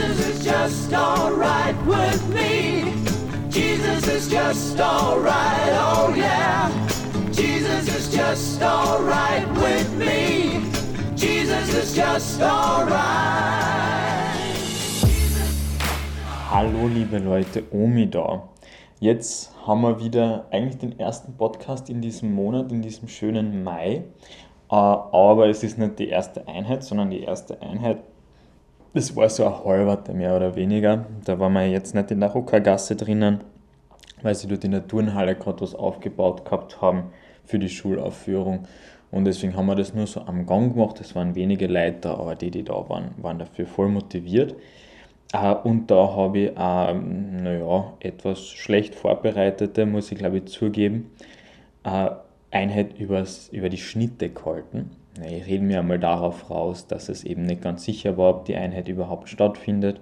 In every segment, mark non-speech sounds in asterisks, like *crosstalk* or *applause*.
Jesus is just alright with me. Jesus is just alright, oh yeah. Jesus is just alright with me. Jesus is just alright. Hallo liebe Leute, Omi da. Jetzt haben wir wieder eigentlich den ersten Podcast in diesem Monat, in diesem schönen Mai. Äh, aber es ist nicht die erste Einheit, sondern die erste Einheit, das war so ein halber mehr oder weniger. Da waren wir jetzt nicht in der Ruckergasse drinnen, weil sie dort in der Turnhalle gerade was aufgebaut gehabt haben für die Schulaufführung. Und deswegen haben wir das nur so am Gang gemacht. Es waren wenige Leute, aber die, die da waren, waren dafür voll motiviert. Äh, und da habe ich, ähm, naja, etwas schlecht vorbereitete, muss ich glaube ich zugeben, äh, Einheit übers, über die Schnitte gehalten. Ich rede mir einmal darauf raus, dass es eben nicht ganz sicher war, ob die Einheit überhaupt stattfindet.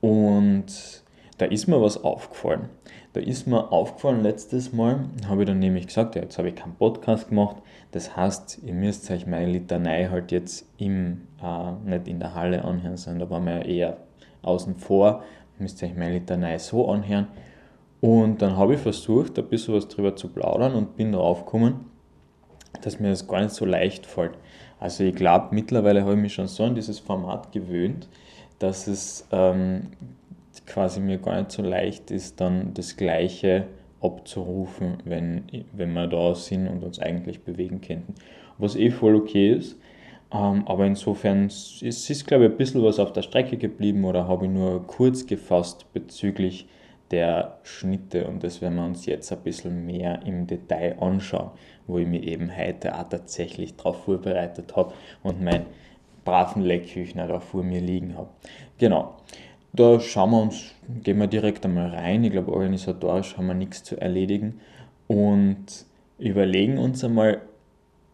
Und da ist mir was aufgefallen. Da ist mir aufgefallen letztes Mal, habe ich dann nämlich gesagt, ja, jetzt habe ich keinen Podcast gemacht. Das heißt, ihr müsst euch meine Litanei halt jetzt im, äh, nicht in der Halle anhören, sondern da waren wir eher außen vor. Müsst euch meine Litanei so anhören. Und dann habe ich versucht, ein bisschen was drüber zu plaudern und bin darauf gekommen, dass mir das gar nicht so leicht fällt. Also ich glaube, mittlerweile habe ich mich schon so an dieses Format gewöhnt, dass es ähm, quasi mir gar nicht so leicht ist, dann das Gleiche abzurufen, wenn, wenn wir da sind und uns eigentlich bewegen könnten. Was eh voll okay ist. Ähm, aber insofern es ist, glaube ich, ein bisschen was auf der Strecke geblieben oder habe ich nur kurz gefasst bezüglich der Schnitte und das werden wir uns jetzt ein bisschen mehr im Detail anschauen, wo ich mich eben heute auch tatsächlich darauf vorbereitet habe und meinen braven Leckküchner da vor mir liegen habe. Genau. Da schauen wir uns, gehen wir direkt einmal rein. Ich glaube, organisatorisch haben wir nichts zu erledigen und überlegen uns einmal,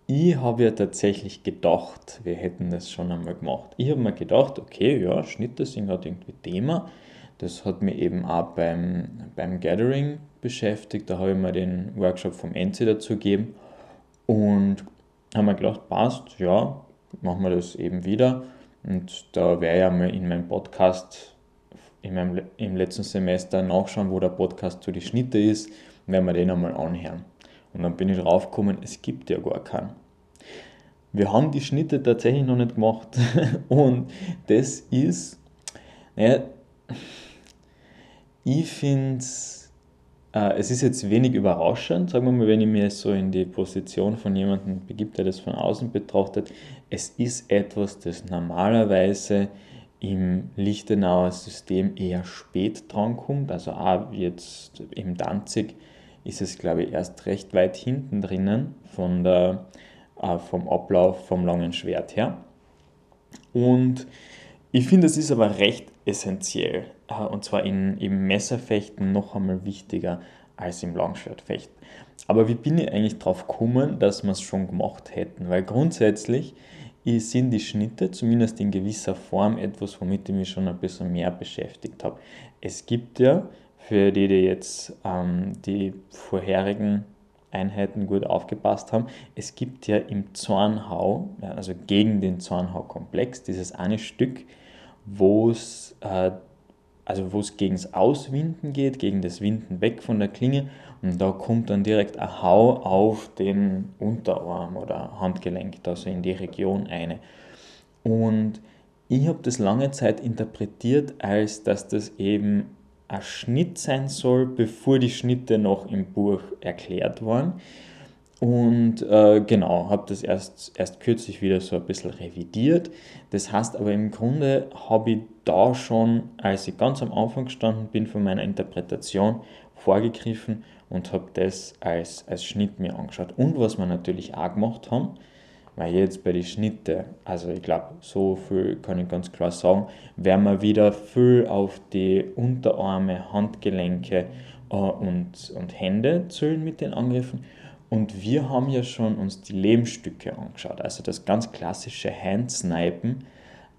ich habe ja tatsächlich gedacht, wir hätten das schon einmal gemacht. Ich habe mir gedacht, okay, ja, Schnitte sind gerade irgendwie Thema. Das hat mich eben auch beim, beim Gathering beschäftigt. Da habe ich mir den Workshop vom NC dazu gegeben und habe mir gedacht, passt, ja, machen wir das eben wieder. Und da werde ich einmal in meinem Podcast in meinem, im letzten Semester nachschauen, wo der Podcast zu die Schnitte ist, werden wir den einmal anhören. Und dann bin ich drauf gekommen, es gibt ja gar keinen. Wir haben die Schnitte tatsächlich noch nicht gemacht. *laughs* Und das ist, naja, ich finde äh, es ist jetzt wenig überraschend, sagen wir mal, wenn ich mir so in die Position von jemandem begibt, der das von außen betrachtet. Es ist etwas, das normalerweise im Lichtenauer System eher spät drankommt. Also auch jetzt im Danzig ist es, glaube ich, erst recht weit hinten drinnen von der, äh, vom Ablauf vom langen Schwert her. Und ich finde, es ist aber recht essentiell. Äh, und zwar in, im Messerfechten noch einmal wichtiger als im Langschwertfechten. Aber wie bin ich eigentlich drauf gekommen, dass wir es schon gemacht hätten? Weil grundsätzlich sind die Schnitte zumindest in gewisser Form etwas, womit ich mich schon ein bisschen mehr beschäftigt habe. Es gibt ja, für die, die jetzt ähm, die vorherigen Einheiten gut aufgepasst haben, es gibt ja im Zornhau, also gegen den Zornhau-Komplex, dieses eine Stück, wo es äh, also wo es gegen das Auswinden geht, gegen das Winden weg von der Klinge und da kommt dann direkt ein Hau auf den Unterarm oder Handgelenk, also in die Region eine. Und ich habe das lange Zeit interpretiert, als dass das eben ein Schnitt sein soll, bevor die Schnitte noch im Buch erklärt waren. Und äh, genau, habe das erst, erst kürzlich wieder so ein bisschen revidiert. Das heißt aber im Grunde habe ich da schon, als ich ganz am Anfang gestanden bin von meiner Interpretation, vorgegriffen und habe das als, als Schnitt mir angeschaut. Und was wir natürlich auch gemacht haben, weil jetzt bei den Schnitten, also ich glaube, so viel kann ich ganz klar sagen, werden wir wieder viel auf die Unterarme, Handgelenke äh, und, und Hände zählen mit den Angriffen. Und wir haben ja schon uns die Lehmstücke angeschaut, also das ganz klassische Handsnipen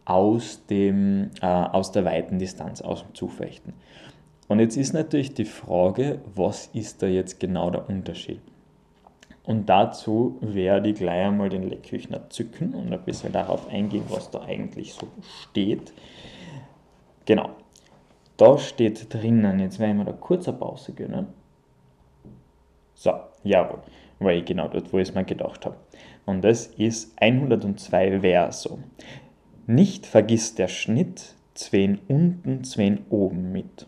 aus, dem, äh, aus der weiten Distanz, aus dem Zufechten. Und jetzt ist natürlich die Frage, was ist da jetzt genau der Unterschied? Und dazu werde ich gleich einmal den Leckküchner zücken und ein bisschen darauf eingehen, was da eigentlich so steht. genau. Da steht drinnen, jetzt werden wir da kurz eine Pause gönnen. So, jawohl, weil ich genau dort, wo ich es mir gedacht habe. Und das ist 102 Verso. Nicht vergiss der Schnitt, zwei unten, zwei oben mit.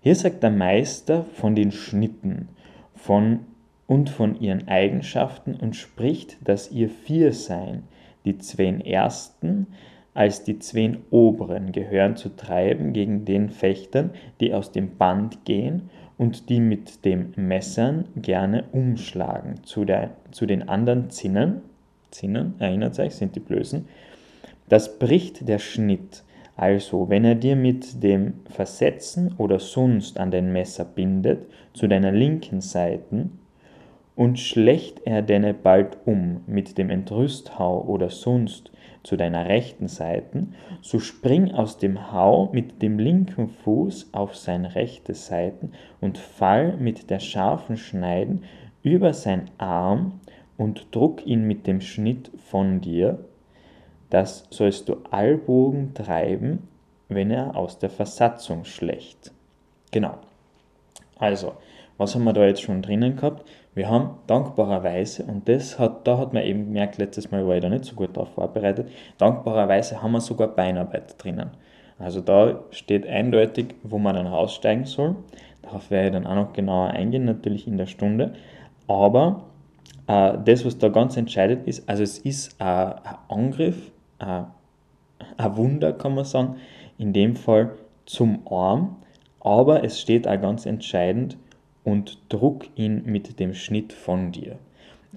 Hier sagt der Meister von den Schnitten von und von ihren Eigenschaften und spricht, dass ihr vier seien. Die zwei ersten als die zwei oberen gehören zu treiben gegen den Fechtern, die aus dem Band gehen und die mit dem Messern gerne umschlagen. Zu, der, zu den anderen Zinnen, Zinnen, erinnert euch, sind die Blößen, das bricht der Schnitt. Also, wenn er dir mit dem Versetzen oder sonst an den Messer bindet, zu deiner linken Seiten, und schlecht er denne bald um mit dem Entrüsthau oder sonst zu deiner rechten Seiten, so spring aus dem Hau mit dem linken Fuß auf sein rechte Seiten und fall mit der scharfen Schneiden über sein Arm und druck ihn mit dem Schnitt von dir. Das sollst du allbogen treiben, wenn er aus der Versatzung schlecht. Genau. Also, was haben wir da jetzt schon drinnen gehabt? Wir haben dankbarerweise, und das hat, da hat man eben gemerkt, letztes Mal war ich da nicht so gut darauf vorbereitet, dankbarerweise haben wir sogar Beinarbeit drinnen. Also da steht eindeutig, wo man dann raussteigen soll. Darauf werde ich dann auch noch genauer eingehen, natürlich in der Stunde. Aber äh, das, was da ganz entscheidend ist, also es ist äh, ein Angriff, äh, ein Wunder kann man sagen, in dem Fall zum Arm, aber es steht auch ganz entscheidend, und druck ihn mit dem Schnitt von dir.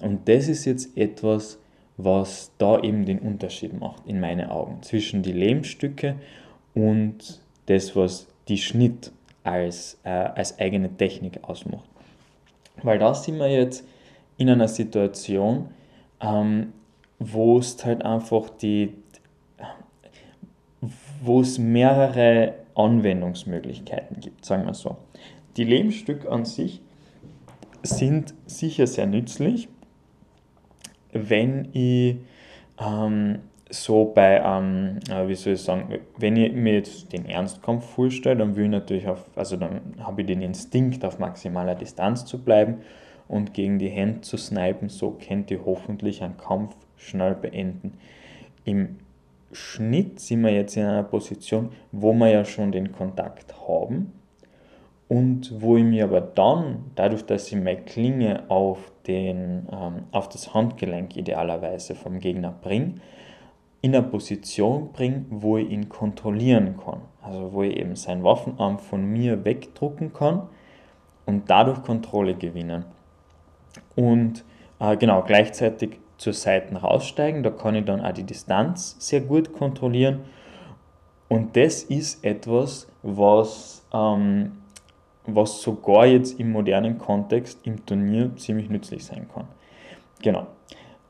Und das ist jetzt etwas, was da eben den Unterschied macht, in meinen Augen, zwischen die Lehmstücke und das, was die Schnitt als, äh, als eigene Technik ausmacht. Weil da sind wir jetzt in einer Situation, ähm, wo es halt einfach die, wo es mehrere Anwendungsmöglichkeiten gibt, sagen wir so. Die Lehmstücke an sich sind sicher sehr nützlich, wenn ich ähm, so bei, ähm, wie soll ich sagen, wenn ich mir jetzt den Ernstkampf vorstelle, dann will ich natürlich auf, also dann habe ich den Instinkt, auf maximaler Distanz zu bleiben und gegen die Hände zu snipen, so könnt ihr hoffentlich einen Kampf schnell beenden. Im Schnitt sind wir jetzt in einer Position, wo wir ja schon den Kontakt haben und wo ich mir aber dann, dadurch, dass ich meine Klinge auf, den, ähm, auf das Handgelenk idealerweise vom Gegner bringe, in eine Position bringe, wo ich ihn kontrollieren kann. Also wo ich eben seinen Waffenarm von mir wegdrucken kann und dadurch Kontrolle gewinnen. Und äh, genau, gleichzeitig zur Seite raussteigen, da kann ich dann auch die Distanz sehr gut kontrollieren. Und das ist etwas, was ähm, was sogar jetzt im modernen Kontext im Turnier ziemlich nützlich sein kann. Genau.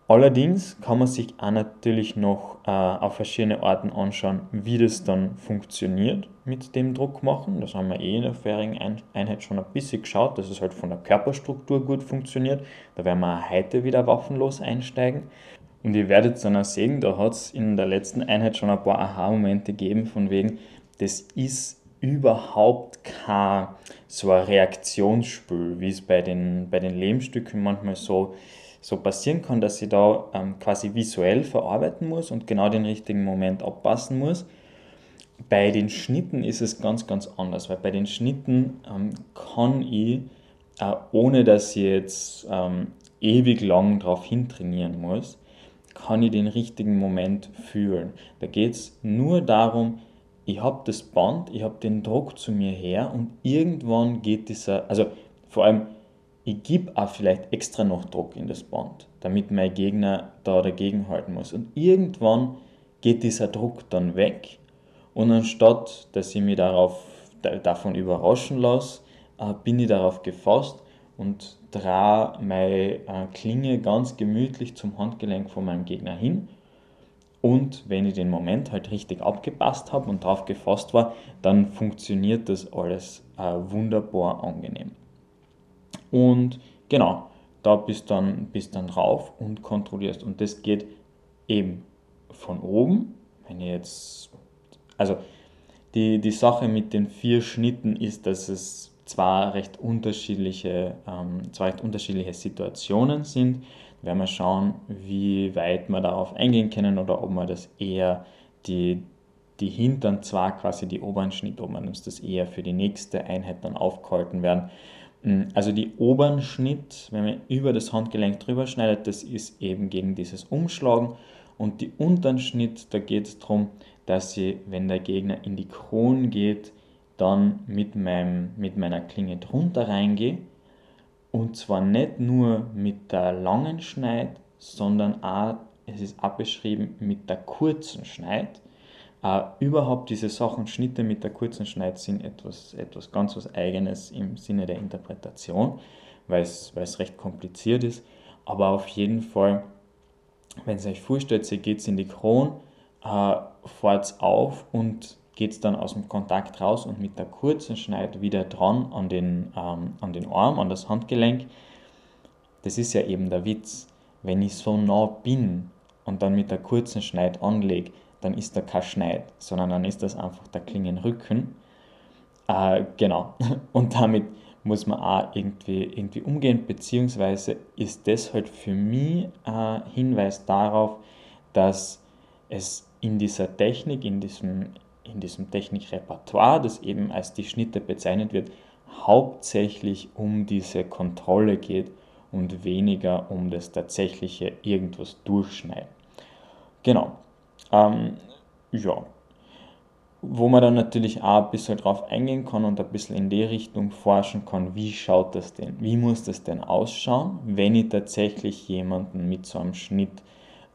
Allerdings kann man sich auch natürlich noch äh, auf verschiedene Arten anschauen, wie das dann funktioniert mit dem Druckmachen. Das haben wir eh in der vorherigen Einheit schon ein bisschen geschaut, dass es halt von der Körperstruktur gut funktioniert. Da werden wir heute wieder waffenlos einsteigen. Und ihr werdet dann auch sehen, da hat es in der letzten Einheit schon ein paar Aha-Momente gegeben, von wegen, das ist überhaupt kein so ein Reaktionsspiel, wie es bei den, bei den Lehmstücken manchmal so, so passieren kann, dass ich da ähm, quasi visuell verarbeiten muss und genau den richtigen Moment abpassen muss. Bei den Schnitten ist es ganz, ganz anders, weil bei den Schnitten ähm, kann ich, äh, ohne dass ich jetzt ähm, ewig lang darauf hintrainieren muss, kann ich den richtigen Moment fühlen. Da geht es nur darum, ich habe das Band, ich habe den Druck zu mir her und irgendwann geht dieser, also vor allem, ich gebe auch vielleicht extra noch Druck in das Band, damit mein Gegner da dagegen halten muss. Und irgendwann geht dieser Druck dann weg und anstatt, dass ich mich darauf, davon überraschen lasse, äh, bin ich darauf gefasst und drehe meine äh, Klinge ganz gemütlich zum Handgelenk von meinem Gegner hin und wenn ich den Moment halt richtig abgepasst habe und drauf gefasst war, dann funktioniert das alles äh, wunderbar angenehm. Und genau, da bist dann bist dann drauf und kontrollierst. Und das geht eben von oben, wenn ich jetzt, also Die, die Sache mit den vier Schnitten ist, dass es zwei recht unterschiedliche, ähm, zwei recht unterschiedliche Situationen sind. Werden wir schauen, wie weit wir darauf eingehen können oder ob wir das eher die, die hinteren zwei, quasi die oberen Schnitt, ob wir uns das eher für die nächste Einheit dann aufgehalten werden. Mm, also die oberen Schnitt, wenn man über das Handgelenk drüber schneidet, das ist eben gegen dieses Umschlagen. Und die unteren Schnitt, da geht es darum, dass ich, wenn der Gegner in die Krone geht, dann mit, meinem, mit meiner Klinge drunter reingehe. Und zwar nicht nur mit der langen Schneid, sondern auch, es ist abbeschrieben, mit der kurzen Schneid. Äh, überhaupt diese Sachen, Schnitte mit der kurzen Schneid sind etwas, etwas ganz was Eigenes im Sinne der Interpretation, weil es, recht kompliziert ist. Aber auf jeden Fall, wenn ihr euch vorstellt, ihr geht in die Krone, äh, fahrt auf und geht dann aus dem Kontakt raus und mit der kurzen Schneid wieder dran an den, ähm, an den Arm, an das Handgelenk. Das ist ja eben der Witz. Wenn ich so nah bin und dann mit der kurzen Schneid anlege, dann ist da kein Schneid, sondern dann ist das einfach der Klingenrücken. Äh, genau. *laughs* Und damit muss man auch irgendwie, irgendwie umgehen, beziehungsweise ist das halt für mich ein Hinweis darauf, dass es in dieser Technik, in diesem, in diesem Technikrepertoire, das eben als die Schnitte bezeichnet wird, hauptsächlich um diese Kontrolle geht und weniger um das tatsächliche irgendwas durchschneiden. Genau. Ähm, ja. Wo man dann natürlich auch ein bisschen drauf eingehen kann und ein bisschen in die Richtung forschen kann, wie schaut das denn, wie muss das denn ausschauen, wenn ich tatsächlich jemanden mit so einem Schnitt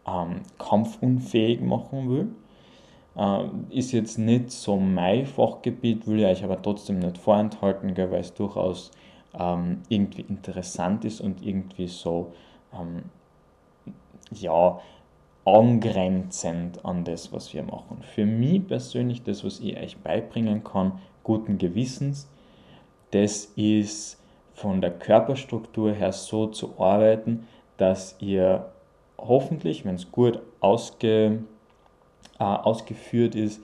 ähm, kampfunfähig machen will. Äh, ist jetzt nicht so mein Fachgebiet, will ich euch aber trotzdem nicht vorenthalten, weil es durchaus ähm, irgendwie interessant ist und irgendwie so, ähm, ja, angrenzend an das, was wir machen. Für mich persönlich, das, was ich euch beibringen kann, guten Gewissens, das ist von der Körperstruktur her so zu arbeiten, dass ihr hoffentlich, wenn es gut ausge, äh, ausgeführt ist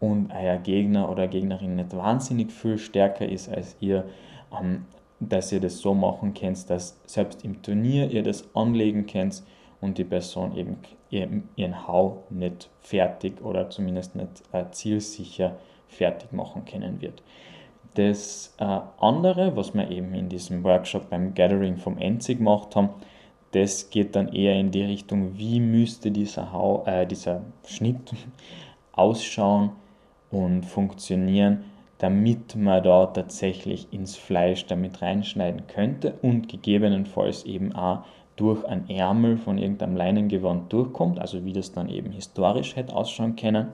und euer Gegner oder Gegnerin nicht wahnsinnig viel stärker ist als ihr, ähm, dass ihr das so machen könnt, dass selbst im Turnier ihr das anlegen könnt und die Person eben ihren Hau nicht fertig oder zumindest nicht äh, zielsicher fertig machen können wird. Das äh, andere, was wir eben in diesem Workshop beim Gathering vom Enzig gemacht haben, das geht dann eher in die Richtung, wie müsste dieser, Hau, äh, dieser Schnitt *laughs* ausschauen und funktionieren, damit man da tatsächlich ins Fleisch damit reinschneiden könnte und gegebenenfalls eben auch durch ein Ärmel von irgendeinem Leinengewand durchkommt, also wie das dann eben historisch hätte ausschauen können.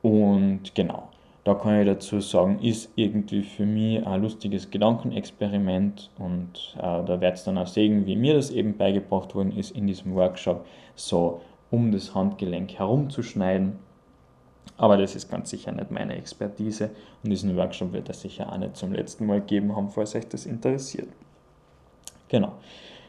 Und genau, da kann ich dazu sagen, ist irgendwie für mich ein lustiges Gedankenexperiment und äh, da wird es dann auch sehen, wie mir das eben beigebracht worden ist in diesem Workshop, so um das Handgelenk herumzuschneiden. Aber das ist ganz sicher nicht meine Expertise und diesen Workshop wird es sicher auch nicht zum letzten Mal geben haben, falls euch das interessiert. Genau.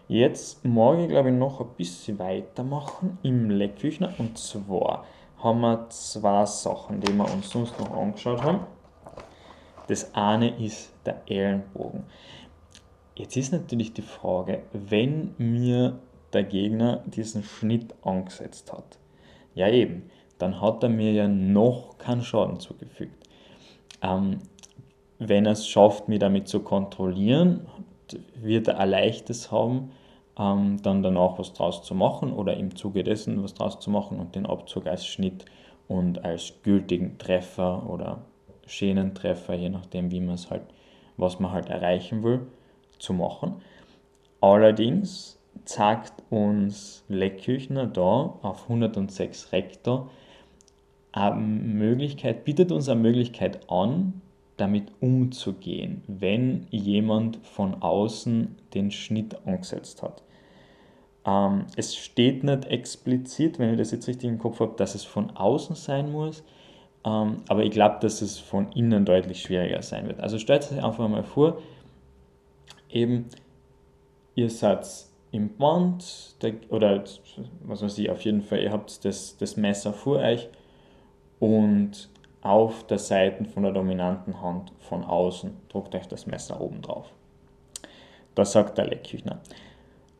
Jetzt ich glaube ich noch ein bisschen weitermachen im Leckküchner und zwar haben wir zwei Sachen, die wir uns sonst noch angeschaut haben. Das eine ist der Ellenbogen. Jetzt ist natürlich die Frage, wenn mir der Gegner diesen Schnitt angesetzt hat, ja eben, dann hat er mir ja noch keinen Schaden zugefügt. Ähm, wenn er es schafft, mich damit zu kontrollieren, wird er ein leichtes haben, ähm, dann danach was draus zu machen oder im Zuge dessen was draus zu machen und den Abzug als Schnitt und als gültigen Treffer oder Schänentreffer, je nachdem, wie man es halt, was man halt erreichen will, zu machen. Allerdings zeigt uns Leckküchner da auf 106 Rektor eine Möglichkeit, bietet uns eine Möglichkeit an, damit umzugehen, wenn jemand von außen den Schnitt angesetzt hat. Ähm, es steht nicht explizit, wenn ich das jetzt richtig im Kopf habe, dass es von außen sein muss, ähm, aber ich glaube, dass es von innen deutlich schwieriger sein wird. Also stellt euch einfach mal vor, eben ihr seid im Band der, oder was weiß ich, auf jeden Fall, ihr habt das, das Messer vor euch und auf der Seite von der dominanten Hand von außen. Drückt euch das Messer oben drauf. Da sagt der Leckküchner,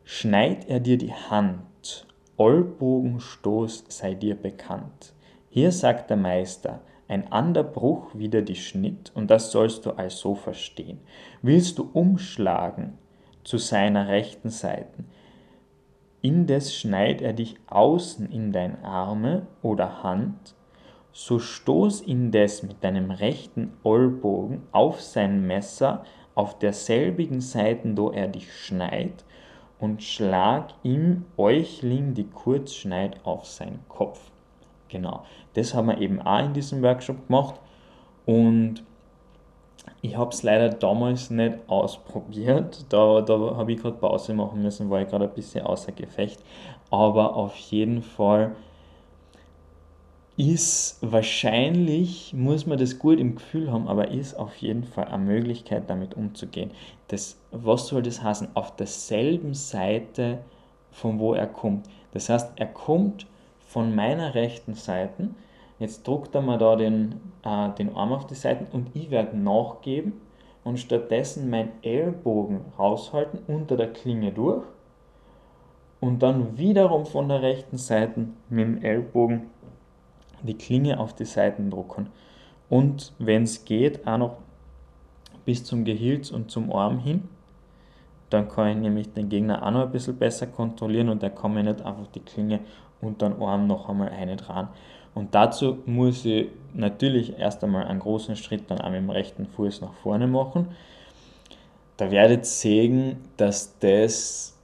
schneid er dir die Hand, Ollbogenstoß sei dir bekannt. Hier sagt der Meister, ein ander Bruch wieder die Schnitt, und das sollst du also verstehen. Willst du umschlagen zu seiner rechten Seite, indes schneid er dich außen in dein Arme oder Hand, so stoß indes mit deinem rechten Ollbogen auf sein Messer auf derselbigen Seite, wo er dich schneit, und schlag ihm Euchling die Kurzschneid auf sein Kopf. Genau, das haben wir eben auch in diesem Workshop gemacht und ich habe es leider damals nicht ausprobiert. Da, da habe ich gerade Pause machen müssen, war ich gerade ein bisschen außer Gefecht. Aber auf jeden Fall ist wahrscheinlich, muss man das gut im Gefühl haben, aber ist auf jeden Fall eine Möglichkeit, damit umzugehen. Das, was soll das heißen? Auf derselben Seite, von wo er kommt. Das heißt, er kommt von meiner rechten Seite. Jetzt druckt er mir da den, äh, den Arm auf die Seite und ich werde nachgeben und stattdessen meinen Ellbogen raushalten unter der Klinge durch und dann wiederum von der rechten Seite mit dem Ellbogen die Klinge auf die Seiten drucken. Und wenn es geht, auch noch bis zum Gehilz und zum Arm hin. Dann kann ich nämlich den Gegner auch noch ein bisschen besser kontrollieren und da kann mir nicht einfach die Klinge unter den Arm noch einmal eine dran. Und dazu muss ich natürlich erst einmal einen großen Schritt dann auch mit dem rechten Fuß nach vorne machen. Da werdet ihr sehen, dass das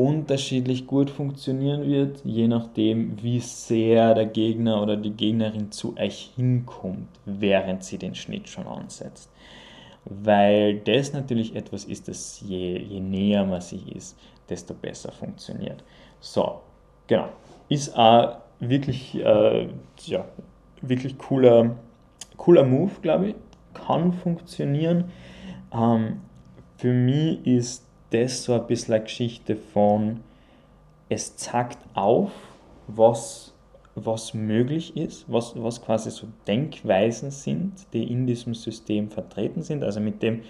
unterschiedlich gut funktionieren wird, je nachdem, wie sehr der Gegner oder die Gegnerin zu euch hinkommt, während sie den Schnitt schon ansetzt. Weil das natürlich etwas ist, das je, je näher man sich ist, desto besser funktioniert. So, genau. Ist auch wirklich, äh, ja, wirklich cooler, cooler Move, glaube ich. Kann funktionieren. Ähm, für mich ist das so ein bisschen eine Geschichte von, es zeigt auf, was, was möglich ist, was, was quasi so Denkweisen sind, die in diesem System vertreten sind. Also mit dem,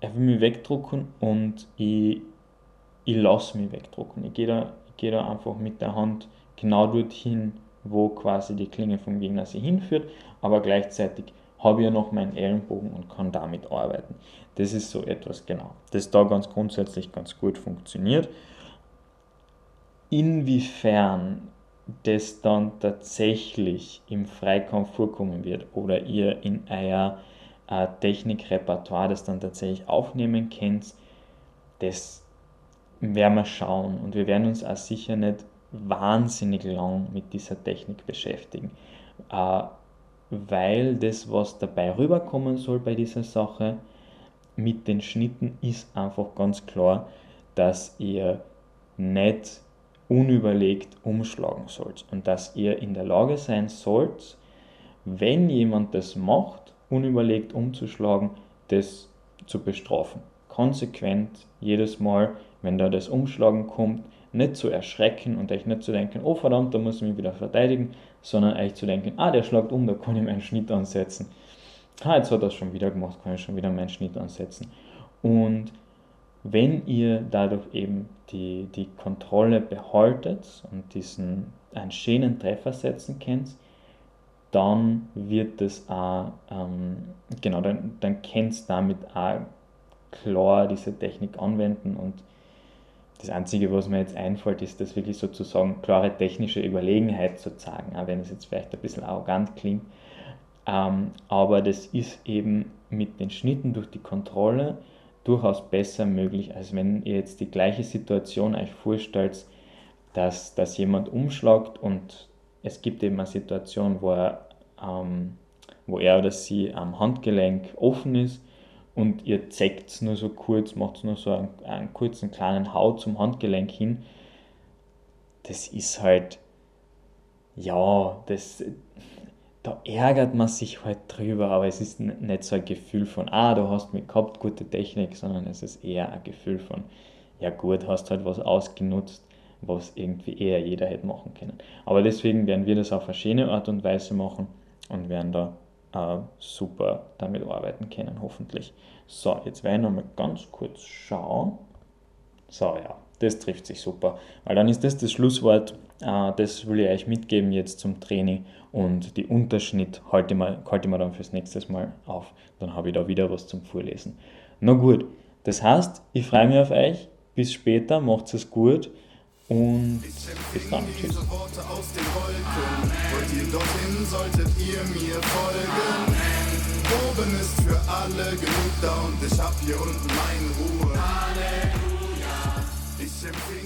er will mich wegdrucken und ich, ich lasse mich wegdrucken. Ich gehe da, ich gehe da einfach mit der Hand genau dorthin, wo quasi die Klinge vom Gegner sie hinführt, aber gleichzeitig habe ich ja noch meinen Ellenbogen und kann damit arbeiten. Das ist so etwas genau, das da ganz grundsätzlich ganz gut funktioniert. Inwiefern das dann tatsächlich im Freikampf vorkommen wird oder ihr in euer äh, Technikrepertoire das dann tatsächlich aufnehmen könnt, das werden wir schauen und wir werden uns auch sicher nicht wahnsinnig lang mit dieser Technik beschäftigen. Äh, weil das, was dabei rüberkommen soll bei dieser Sache mit den Schnitten, ist einfach ganz klar, dass ihr nicht unüberlegt umschlagen sollt und dass ihr in der Lage sein sollt, wenn jemand das macht, unüberlegt umzuschlagen, das zu bestrafen. Konsequent jedes Mal, wenn da das Umschlagen kommt, nicht zu erschrecken und euch nicht zu denken, oh verdammt, da muss ich mich wieder verteidigen, sondern euch zu denken, ah, der schlagt um, da kann ich meinen Schnitt ansetzen. Ah, jetzt hat er es schon wieder gemacht, kann ich schon wieder meinen Schnitt ansetzen. Und wenn ihr dadurch eben die, die Kontrolle behaltet und diesen einen schönen Treffer setzen könnt, dann wird das auch, ähm, genau, dann, dann könnt ihr damit auch klar diese Technik anwenden und das Einzige, was mir jetzt einfällt, ist, das wirklich sozusagen klare technische Überlegenheit zu zeigen, auch wenn es jetzt vielleicht ein bisschen arrogant klingt. Ähm, aber das ist eben mit den Schnitten durch die Kontrolle durchaus besser möglich, als wenn ihr jetzt die gleiche Situation euch vorstellt, dass, dass jemand umschlagt und es gibt eben eine Situation, wo er, ähm, wo er oder sie am Handgelenk offen ist und ihr zeigt es nur so kurz, macht nur so einen, einen kurzen kleinen Hau zum Handgelenk hin, das ist halt, ja, das, da ärgert man sich halt drüber, aber es ist nicht so ein Gefühl von, ah, du hast mich gehabt, gute Technik, sondern es ist eher ein Gefühl von, ja gut, hast halt was ausgenutzt, was irgendwie eher jeder hätte machen können. Aber deswegen werden wir das auf eine schöne Art und Weise machen und werden da äh, super damit arbeiten können, hoffentlich. So, jetzt werde ich nochmal ganz kurz schauen. So, ja, das trifft sich super. Weil dann ist das das Schlusswort. Äh, das will ich euch mitgeben jetzt zum Training. Und die Unterschnitt halte ich, mal, halte mir dann fürs nächste Mal auf. Dann habe ich da wieder was zum Vorlesen. Na gut, das heißt, ich freue mich auf euch. Bis später, macht es gut. Und bis dann. Tschüss. Dorthin, solltet ihr mir folgen. Oben ist für alle genug da und ich hab hier unten meine Ruhe. them